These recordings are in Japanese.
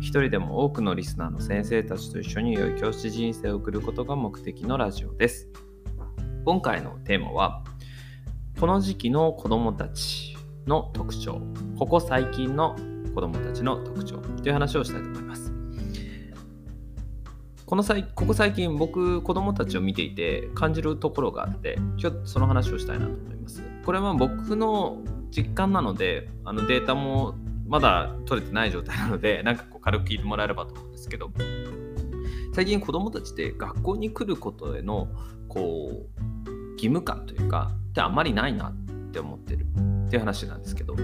一人でも多くのリスナーの先生たちと一緒に良い教師人生を送ることが目的のラジオです。今回のテーマは、この時期の子供たちの特徴、ここ最近の子供たちの特徴という話をしたいと思います。この際ここ最近僕子供たちを見ていて感じるところがあってちょっとその話をしたいなと思います。これは僕の実感なのであのデータもまだ取れてない状態なのでなんかこう軽く聞いてもらえればと思うんですけど。最近子どもたちって学校に来ることへのこう義務感というかってあんまりないなって思ってる。っていう話なんですけど。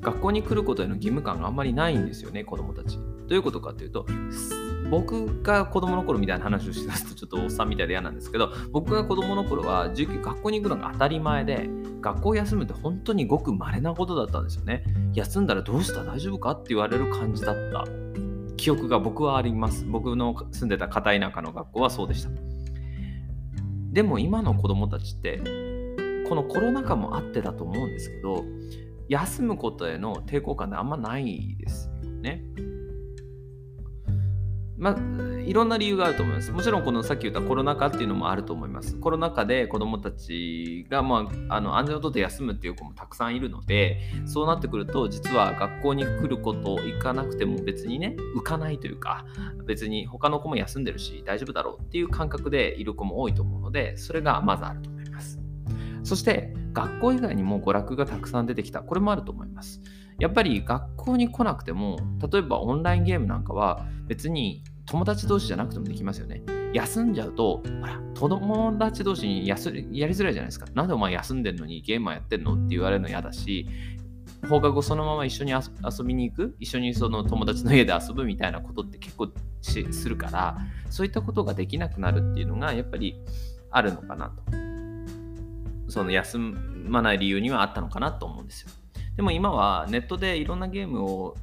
学校に来ることへの義務感があんまりないんですよね子どもたち。どういうことかというと僕が子供の頃みたいな話をしだすとちょっとおっさんみたいで嫌なんですけど僕が子供の頃は塾学校に行くのが当たり前で学校休むって本当にごく稀なことだったんですよね。休んだらどうした？大丈夫か？って言われる感じだった。記憶が僕はあります。僕の住んでた片田舎の学校はそうでした。でも今の子供たちってこのコロナ禍もあってだと思うんですけど休むことへの抵抗感ってあんまないですよね。まあ、いろんな理由があると思います。もちろん、このさっき言ったコロナ禍っていうのもあると思います。コロナ禍で子どもたちが、まあ、あの安全をとって休むっていう子もたくさんいるので、そうなってくると、実は学校に来ること行かなくても別にね、浮かないというか、別に他の子も休んでるし、大丈夫だろうっていう感覚でいる子も多いと思うので、それがまずあると思います。そして、学校以外にも娯楽がたくさん出てきた。これもあると思います。やっぱり学校に来なくても、例えばオンラインゲームなんかは別に友達同士じゃなくてもできますよね。休んじゃうと、ほら、友達同士にやすやりづらいじゃないですか。なんでお前休んでんのにゲームはやってんの？って言われるの嫌だし、放課後そのまま一緒に遊びに行く、一緒にその友達の家で遊ぶみたいなことって結構するから、そういったことができなくなるっていうのがやっぱりあるのかなと。その休まない理由にはあったのかなと思うんですよ。でも今はネットでいろんなゲームを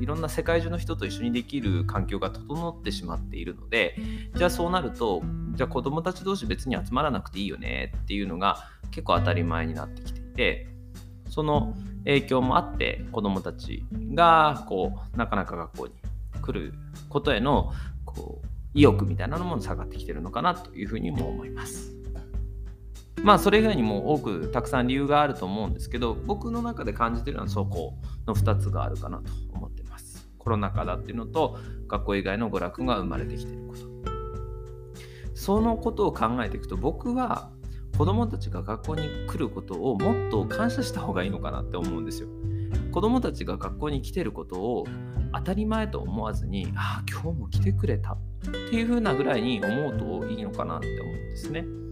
いろんな世界中の人と一緒にできる環境が整ってしまっているのでじゃあそうなるとじゃあ子どもたち同士別に集まらなくていいよねっていうのが結構当たり前になってきていてその影響もあって子どもたちがこうなかなか学校に来ることへのこう意欲みたいなのも下がってきてるのかなというふうにも思います。まあそれ以外にも多くたくさん理由があると思うんですけど僕の中で感じてるのはそこの2つがあるかなと思ってます。コロナ禍だっていうのと学校以外の娯楽が生まれてきていること。そのことを考えていくと僕は子供たちが学校に来ることをもっと感謝した方がいいのかなって思うんですよ。子供たちが学校に来てることを当たり前と思わずにああ今日も来てくれたっていう風なぐらいに思うといいのかなって思うんですね。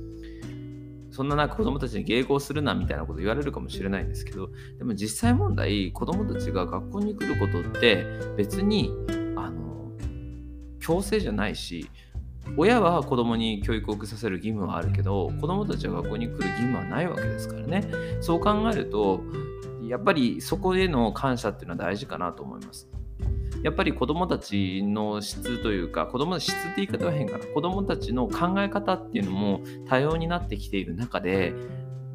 そんな中子供たちに迎合するなみたいなこと言われるかもしれないんですけどでも実際問題子供たちが学校に来ることって別にあの強制じゃないし親は子供に教育を受けさせる義務はあるけど子供たちは学校に来る義務はないわけですからねそう考えるとやっぱりそこへの感謝っていうのは大事かなと思います。やっぱり子どもたちの質というか子どもの質って言い方は変かな。子どもたちの考え方っていうのも多様になってきている中で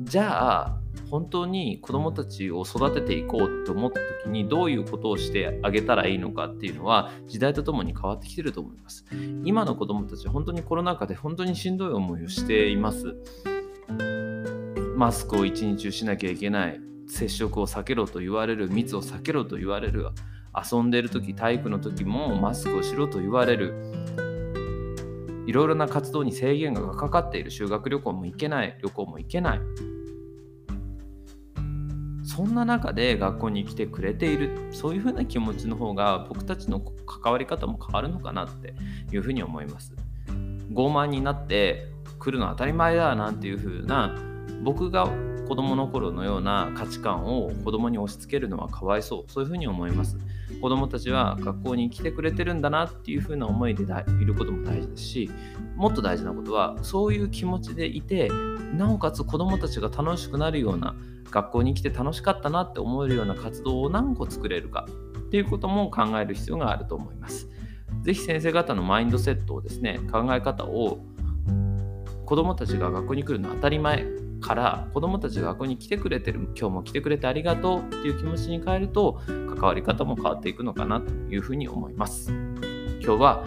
じゃあ本当に子どもたちを育てていこうと思った時にどういうことをしてあげたらいいのかっていうのは時代とともに変わってきてると思います。今の子どもたち本当にコロナ禍で本当にしんどい思いをしています。マスクを一日中しなきゃいけない。接触を避けろと言われる。密を避けろと言われる。遊んでる時体育の時もマスクをしろと言われる。いろいろな活動に制限がかかっている。修学旅行も行けない。旅行も行けない。そんな中で学校に来てくれている。そういうふうな気持ちの方が僕たちの関わり方も変わるのかなっていうふうに思います。傲慢になって来るの当たり前だなんていうふうな僕が子供の頃のような価値観を子供に押し付けるのはかわいそうそういうふうに思います子供たちは学校に来てくれてるんだなっていうふうな思いでいることも大事ですしもっと大事なことはそういう気持ちでいてなおかつ子供たちが楽しくなるような学校に来て楽しかったなって思えるような活動を何個作れるかっていうことも考える必要があると思います。ぜひ先生方のマインドセットをですね考え方を子どもたちが学校に来るのは当たり前から子どもたちが学校に来てくれてる今日も来てくれてありがとうっていう気持ちに変えると関わり方も変わっていくのかなというふうに思います。今日は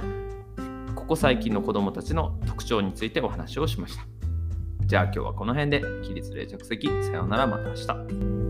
ここ最近の子どもたちの特徴についてお話をしました。じゃあ今日はこの辺で起立冷却席。さようならまた明日。